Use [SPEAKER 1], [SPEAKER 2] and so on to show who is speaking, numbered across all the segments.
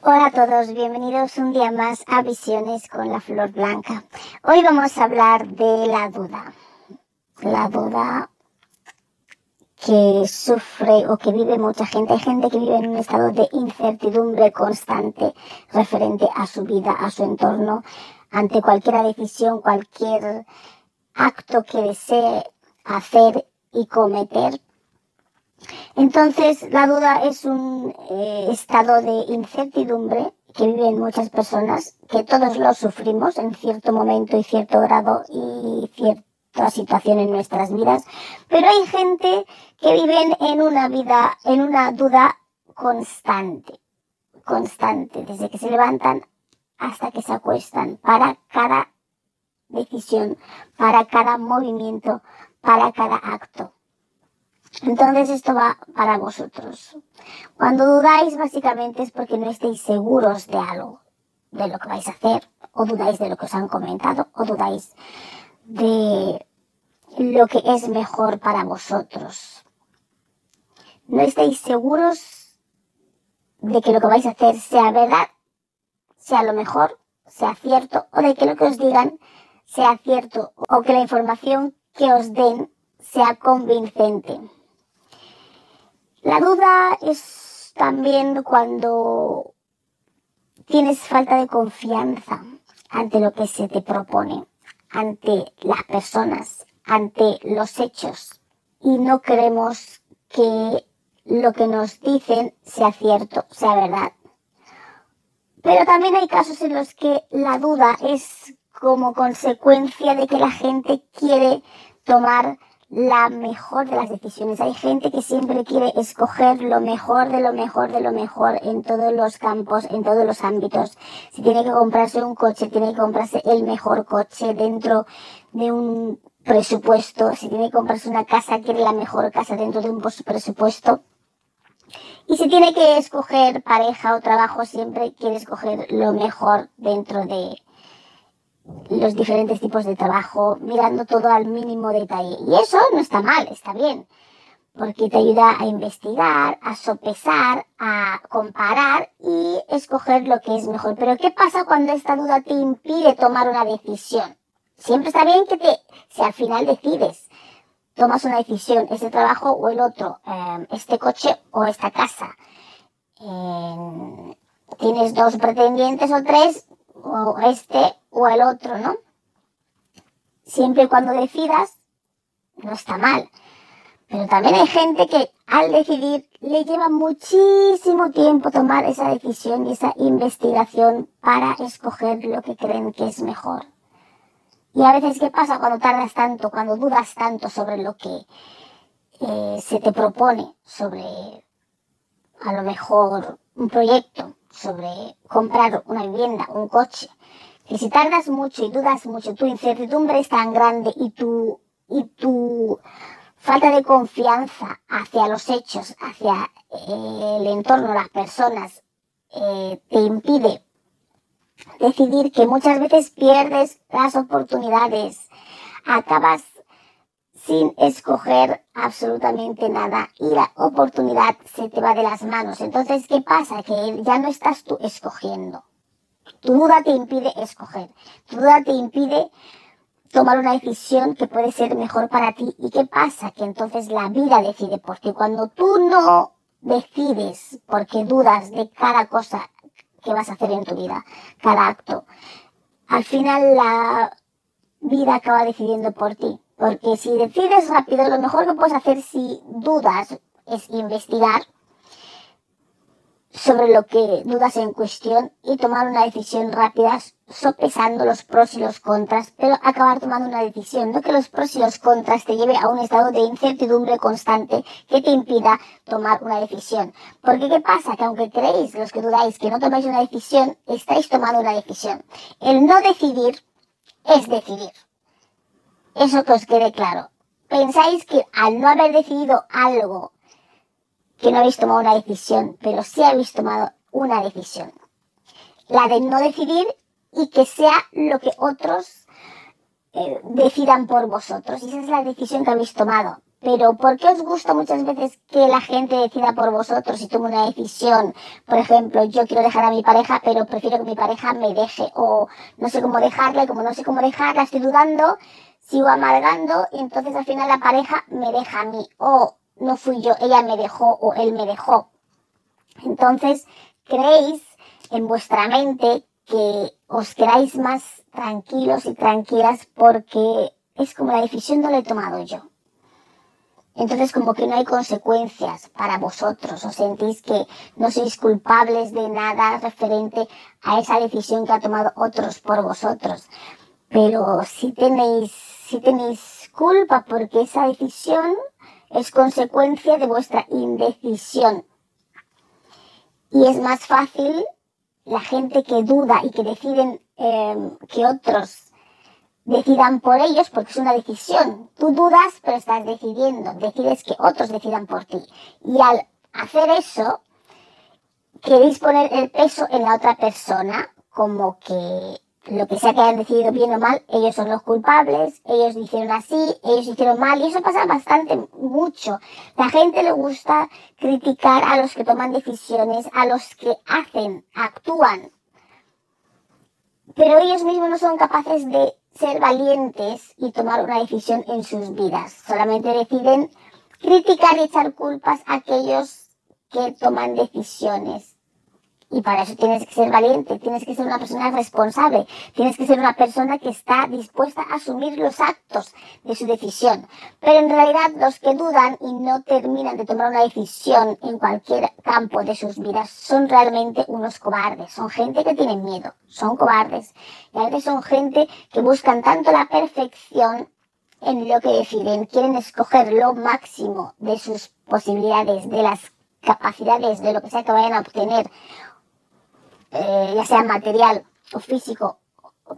[SPEAKER 1] Hola a todos, bienvenidos un día más a Visiones con la Flor Blanca. Hoy vamos a hablar de la duda. La duda que sufre o que vive mucha gente. Hay gente que vive en un estado de incertidumbre constante referente a su vida, a su entorno, ante cualquier decisión, cualquier acto que desee hacer y cometer entonces, la duda es un eh, estado de incertidumbre que viven muchas personas, que todos lo sufrimos en cierto momento y cierto grado y cierta situación en nuestras vidas, pero hay gente que viven en una vida, en una duda constante, constante, desde que se levantan hasta que se acuestan, para cada decisión, para cada movimiento, para cada acto. Entonces esto va para vosotros. Cuando dudáis básicamente es porque no estéis seguros de algo, de lo que vais a hacer, o dudáis de lo que os han comentado, o dudáis de lo que es mejor para vosotros. No estáis seguros de que lo que vais a hacer sea verdad, sea lo mejor, sea cierto, o de que lo que os digan sea cierto, o que la información que os den sea convincente. La duda es también cuando tienes falta de confianza ante lo que se te propone, ante las personas, ante los hechos y no creemos que lo que nos dicen sea cierto, sea verdad. Pero también hay casos en los que la duda es como consecuencia de que la gente quiere tomar la mejor de las decisiones. Hay gente que siempre quiere escoger lo mejor de lo mejor de lo mejor en todos los campos, en todos los ámbitos. Si tiene que comprarse un coche, tiene que comprarse el mejor coche dentro de un presupuesto. Si tiene que comprarse una casa, quiere la mejor casa dentro de un presupuesto. Y si tiene que escoger pareja o trabajo, siempre quiere escoger lo mejor dentro de, los diferentes tipos de trabajo, mirando todo al mínimo detalle. Y eso no está mal, está bien, porque te ayuda a investigar, a sopesar, a comparar y escoger lo que es mejor. Pero ¿qué pasa cuando esta duda te impide tomar una decisión? Siempre está bien que te, si al final decides, tomas una decisión, este trabajo o el otro, em, este coche o esta casa. tienes dos pretendientes o tres, o este o el otro, ¿no? Siempre y cuando decidas, no está mal. Pero también hay gente que al decidir le lleva muchísimo tiempo tomar esa decisión y esa investigación para escoger lo que creen que es mejor. Y a veces, ¿qué pasa cuando tardas tanto, cuando dudas tanto sobre lo que eh, se te propone, sobre a lo mejor un proyecto, sobre comprar una vivienda, un coche? Si tardas mucho y dudas mucho, tu incertidumbre es tan grande y tu, y tu falta de confianza hacia los hechos, hacia eh, el entorno, las personas, eh, te impide decidir que muchas veces pierdes las oportunidades, acabas sin escoger absolutamente nada y la oportunidad se te va de las manos. Entonces, ¿qué pasa? Que ya no estás tú escogiendo. Tu duda te impide escoger. Tu duda te impide tomar una decisión que puede ser mejor para ti. ¿Y qué pasa? Que entonces la vida decide por ti. Cuando tú no decides porque dudas de cada cosa que vas a hacer en tu vida, cada acto, al final la vida acaba decidiendo por ti. Porque si decides rápido, lo mejor que puedes hacer si dudas es investigar sobre lo que dudas en cuestión y tomar una decisión rápida sopesando los pros y los contras, pero acabar tomando una decisión, no que los pros y los contras te lleve a un estado de incertidumbre constante que te impida tomar una decisión. Porque ¿qué pasa? Que aunque creéis, los que dudáis, que no tomáis una decisión, estáis tomando una decisión. El no decidir es decidir. Eso que os quede claro. Pensáis que al no haber decidido algo que no habéis tomado una decisión, pero sí habéis tomado una decisión. La de no decidir y que sea lo que otros eh, decidan por vosotros. Y esa es la decisión que habéis tomado. Pero ¿por qué os gusta muchas veces que la gente decida por vosotros y tome una decisión? Por ejemplo, yo quiero dejar a mi pareja, pero prefiero que mi pareja me deje. O no sé cómo dejarla y como no sé cómo dejarla, estoy dudando, sigo amargando y entonces al final la pareja me deja a mí. O no fui yo, ella me dejó o él me dejó. Entonces, creéis en vuestra mente que os queráis más tranquilos y tranquilas porque es como la decisión no la he tomado yo. Entonces como que no hay consecuencias para vosotros, os sentís que no sois culpables de nada referente a esa decisión que ha tomado otros por vosotros. Pero si tenéis, si tenéis culpa porque esa decisión es consecuencia de vuestra indecisión. Y es más fácil la gente que duda y que deciden em, que otros decidan por ellos porque es una decisión. Tú dudas pero estás decidiendo, decides que otros decidan por ti. Y al hacer eso, queréis poner el peso en la otra persona como que lo que sea que hayan decidido bien o mal, ellos son los culpables, ellos hicieron así, ellos hicieron mal, y eso pasa bastante, mucho. La gente le gusta criticar a los que toman decisiones, a los que hacen, actúan, pero ellos mismos no son capaces de ser valientes y tomar una decisión en sus vidas. Solamente deciden criticar y echar culpas a aquellos que toman decisiones y para eso tienes que ser valiente, tienes que ser una persona responsable, tienes que ser una persona que está dispuesta a asumir los actos de su decisión. Pero en realidad los que dudan y no terminan de tomar una decisión en cualquier campo de sus vidas son realmente unos cobardes, son gente que tiene miedo, son cobardes. Y a veces son gente que buscan tanto la perfección en lo que deciden, quieren escoger lo máximo de sus posibilidades, de las capacidades, de lo que sea que vayan a obtener eh, ya sea material o físico,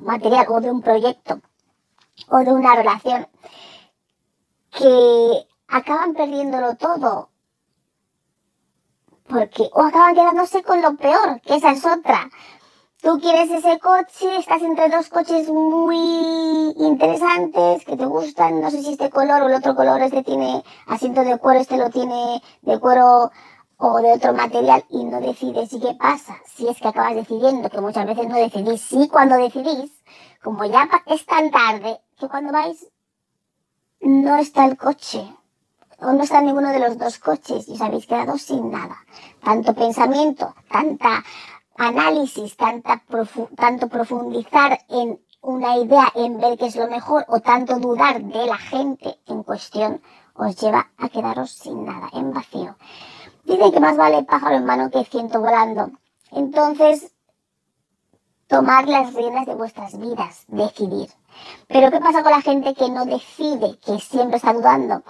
[SPEAKER 1] material o de un proyecto o de una relación, que acaban perdiéndolo todo. Porque, o acaban quedándose con lo peor, que esa es otra. Tú quieres ese coche, estás entre dos coches muy interesantes que te gustan, no sé si este color o el otro color, este tiene asiento de cuero, este lo tiene de cuero o de otro material y no decides y qué pasa si es que acabas decidiendo, que muchas veces no decidís, sí cuando decidís, como ya es tan tarde, que cuando vais no está el coche o no está ninguno de los dos coches y os habéis quedado sin nada. Tanto pensamiento, tanta análisis, tanta tanto profundizar en una idea, en ver qué es lo mejor o tanto dudar de la gente en cuestión os lleva a quedaros sin nada, en vacío. Dicen que más vale pájaro en mano que ciento volando. Entonces, tomar las riendas de vuestras vidas, decidir. Pero ¿qué pasa con la gente que no decide, que siempre está dudando,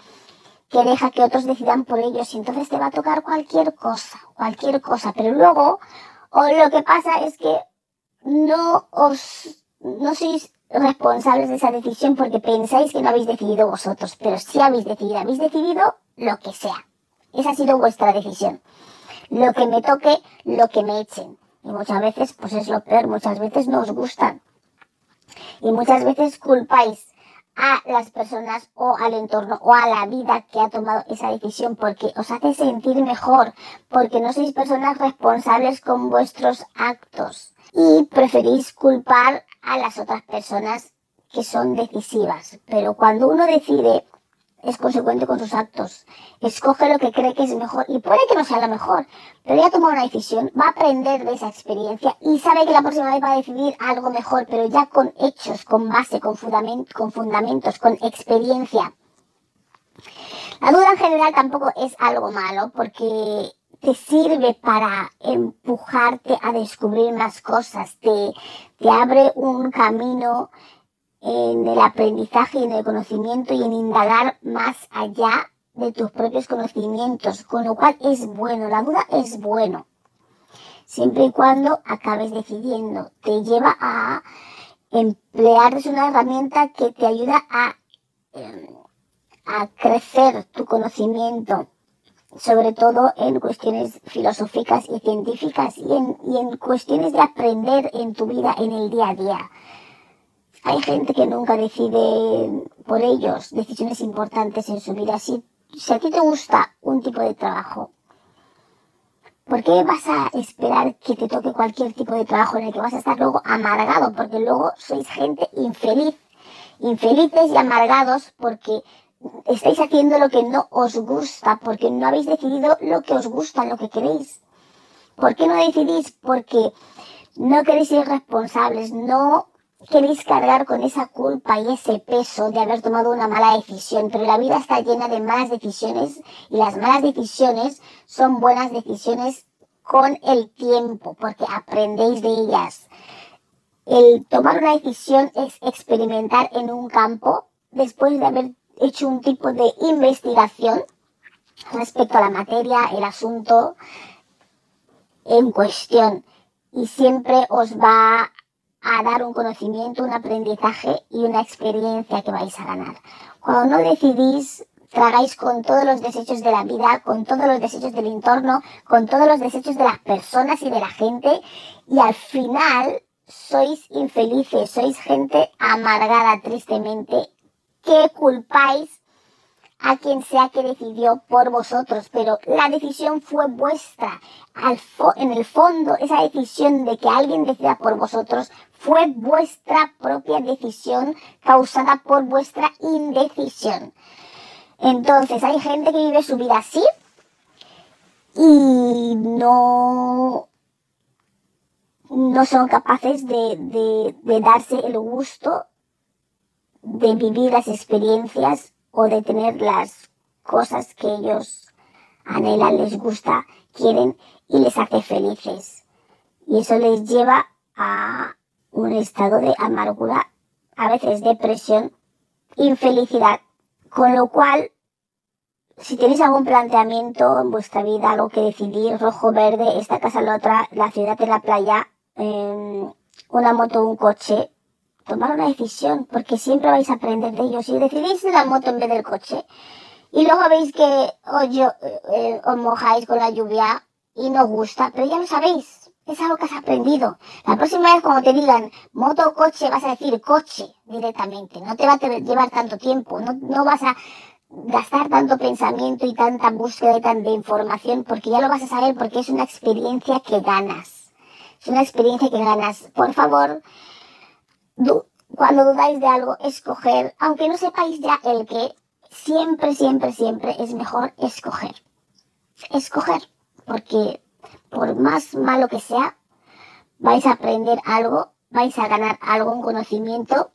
[SPEAKER 1] que deja que otros decidan por ellos y entonces te va a tocar cualquier cosa, cualquier cosa, pero luego o lo que pasa es que no os no sois responsables de esa decisión porque pensáis que no habéis decidido vosotros, pero sí habéis decidido, habéis decidido lo que sea. Esa ha sido vuestra decisión. Lo que me toque, lo que me echen. Y muchas veces, pues es lo peor, muchas veces no os gustan. Y muchas veces culpáis a las personas o al entorno o a la vida que ha tomado esa decisión porque os hace sentir mejor, porque no sois personas responsables con vuestros actos y preferís culpar a las otras personas que son decisivas. Pero cuando uno decide es consecuente con sus actos. Escoge lo que cree que es mejor y puede que no sea lo mejor, pero ya toma una decisión, va a aprender de esa experiencia y sabe que la próxima vez va a decidir algo mejor, pero ya con hechos, con base, con, con fundamentos, con experiencia. La duda en general tampoco es algo malo porque te sirve para empujarte a descubrir más cosas, te, te abre un camino en el aprendizaje y en el conocimiento y en indagar más allá de tus propios conocimientos, con lo cual es bueno, la duda es bueno, siempre y cuando acabes decidiendo, te lleva a emplear, es una herramienta que te ayuda a, em, a crecer tu conocimiento, sobre todo en cuestiones filosóficas y científicas y en, y en cuestiones de aprender en tu vida en el día a día. Hay gente que nunca decide por ellos decisiones importantes en su vida. Si, si a ti te gusta un tipo de trabajo, ¿por qué vas a esperar que te toque cualquier tipo de trabajo en el que vas a estar luego amargado? Porque luego sois gente infeliz. Infelices y amargados porque estáis haciendo lo que no os gusta, porque no habéis decidido lo que os gusta, lo que queréis. ¿Por qué no decidís? Porque no queréis ser responsables, no queréis cargar con esa culpa y ese peso de haber tomado una mala decisión, pero la vida está llena de malas decisiones y las malas decisiones son buenas decisiones con el tiempo, porque aprendéis de ellas. El tomar una decisión es experimentar en un campo después de haber hecho un tipo de investigación respecto a la materia, el asunto en cuestión. Y siempre os va a dar un conocimiento, un aprendizaje y una experiencia que vais a ganar. Cuando no decidís, tragáis con todos los desechos de la vida, con todos los desechos del entorno, con todos los desechos de las personas y de la gente y al final sois infelices, sois gente amargada tristemente que culpáis a quien sea que decidió por vosotros, pero la decisión fue vuestra. En el fondo, esa decisión de que alguien decida por vosotros fue vuestra propia decisión causada por vuestra indecisión. Entonces, hay gente que vive su vida así y no, no son capaces de, de, de darse el gusto de vivir las experiencias o de tener las cosas que ellos anhelan, les gusta, quieren y les hace felices. Y eso les lleva a un estado de amargura, a veces depresión, infelicidad. Con lo cual, si tenéis algún planteamiento en vuestra vida, algo que decidir, rojo, verde, esta casa, la otra, la ciudad la playa, una moto, un coche, tomar una decisión, porque siempre vais a aprender de ellos. Si decidís la moto en vez del coche, y luego veis que os, eh, os mojáis con la lluvia y no os gusta, pero ya lo sabéis, es algo que has aprendido. La próxima vez cuando te digan moto o coche, vas a decir coche directamente, no te va a llevar tanto tiempo, no, no vas a gastar tanto pensamiento y tanta búsqueda y tanta información, porque ya lo vas a saber, porque es una experiencia que ganas. Es una experiencia que ganas. Por favor, cuando dudáis de algo, escoger, aunque no sepáis ya el que, siempre, siempre, siempre es mejor escoger. Escoger, porque por más malo que sea, vais a aprender algo, vais a ganar algo, un conocimiento,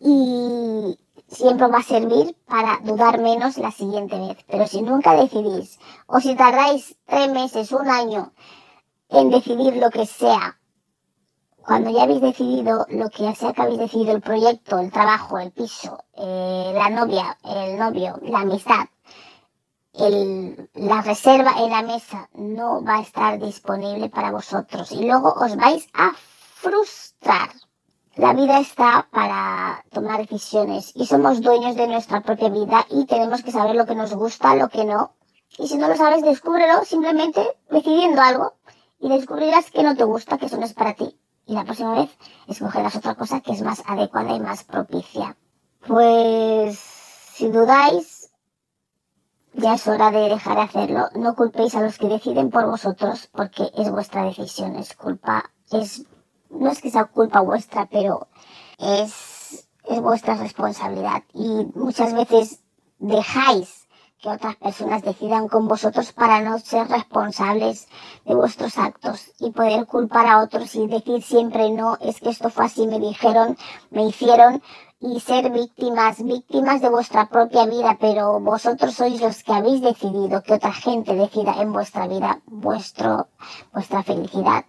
[SPEAKER 1] y siempre va a servir para dudar menos la siguiente vez. Pero si nunca decidís, o si tardáis tres meses, un año en decidir lo que sea, cuando ya habéis decidido lo que sea que habéis decidido, el proyecto, el trabajo, el piso, eh, la novia, el novio, la amistad, el, la reserva en la mesa no va a estar disponible para vosotros y luego os vais a frustrar. La vida está para tomar decisiones y somos dueños de nuestra propia vida y tenemos que saber lo que nos gusta, lo que no. Y si no lo sabes, descúbrelo simplemente decidiendo algo y descubrirás que no te gusta, que eso no es para ti y la próxima vez escogerás otra cosa que es más adecuada y más propicia. Pues si dudáis, ya es hora de dejar de hacerlo. No culpéis a los que deciden por vosotros porque es vuestra decisión, es culpa, es, no es que sea culpa vuestra, pero es, es vuestra responsabilidad y muchas veces dejáis que otras personas decidan con vosotros para no ser responsables de vuestros actos y poder culpar a otros y decir siempre no, es que esto fue así, me dijeron, me hicieron y ser víctimas, víctimas de vuestra propia vida, pero vosotros sois los que habéis decidido que otra gente decida en vuestra vida vuestro, vuestra felicidad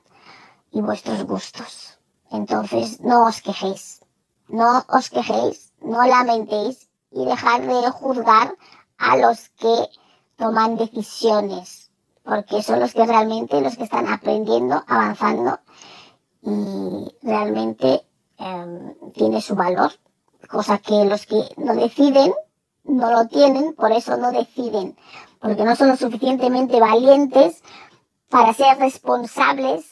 [SPEAKER 1] y vuestros gustos. Entonces, no os quejéis, no os quejéis, no lamentéis y dejad de juzgar a los que toman decisiones, porque son los que realmente los que están aprendiendo, avanzando y realmente eh, tiene su valor cosa que los que no deciden no lo tienen, por eso no deciden, porque no son lo suficientemente valientes para ser responsables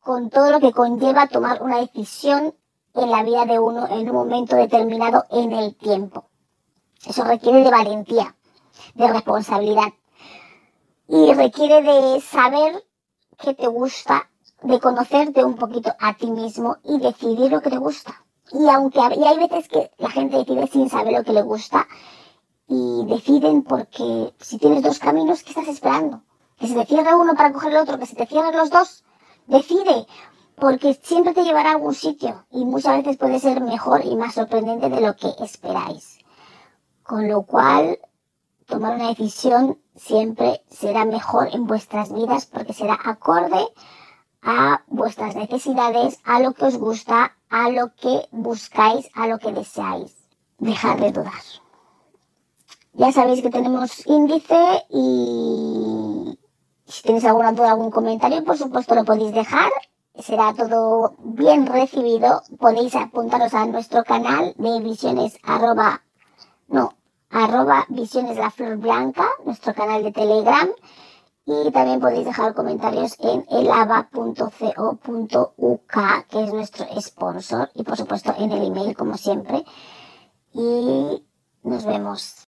[SPEAKER 1] con todo lo que conlleva tomar una decisión en la vida de uno en un momento determinado en el tiempo. Eso requiere de valentía, de responsabilidad y requiere de saber qué te gusta, de conocerte un poquito a ti mismo y decidir lo que te gusta. Y aunque y hay veces que la gente decide sin saber lo que le gusta y deciden porque si tienes dos caminos, ¿qué estás esperando? Que se te cierre uno para coger el otro, que se te cierren los dos. Decide, porque siempre te llevará a algún sitio y muchas veces puede ser mejor y más sorprendente de lo que esperáis. Con lo cual, tomar una decisión siempre será mejor en vuestras vidas porque será acorde a vuestras necesidades, a lo que os gusta, a lo que buscáis, a lo que deseáis. Dejad de dudar. Ya sabéis que tenemos índice y si tenéis alguna duda, algún comentario, por supuesto lo podéis dejar. Será todo bien recibido. Podéis apuntaros a nuestro canal de visiones arroba, no, arroba visiones la flor blanca, nuestro canal de Telegram y también podéis dejar comentarios en elava.co.uk, que es nuestro sponsor, y por supuesto en el email, como siempre. Y nos vemos.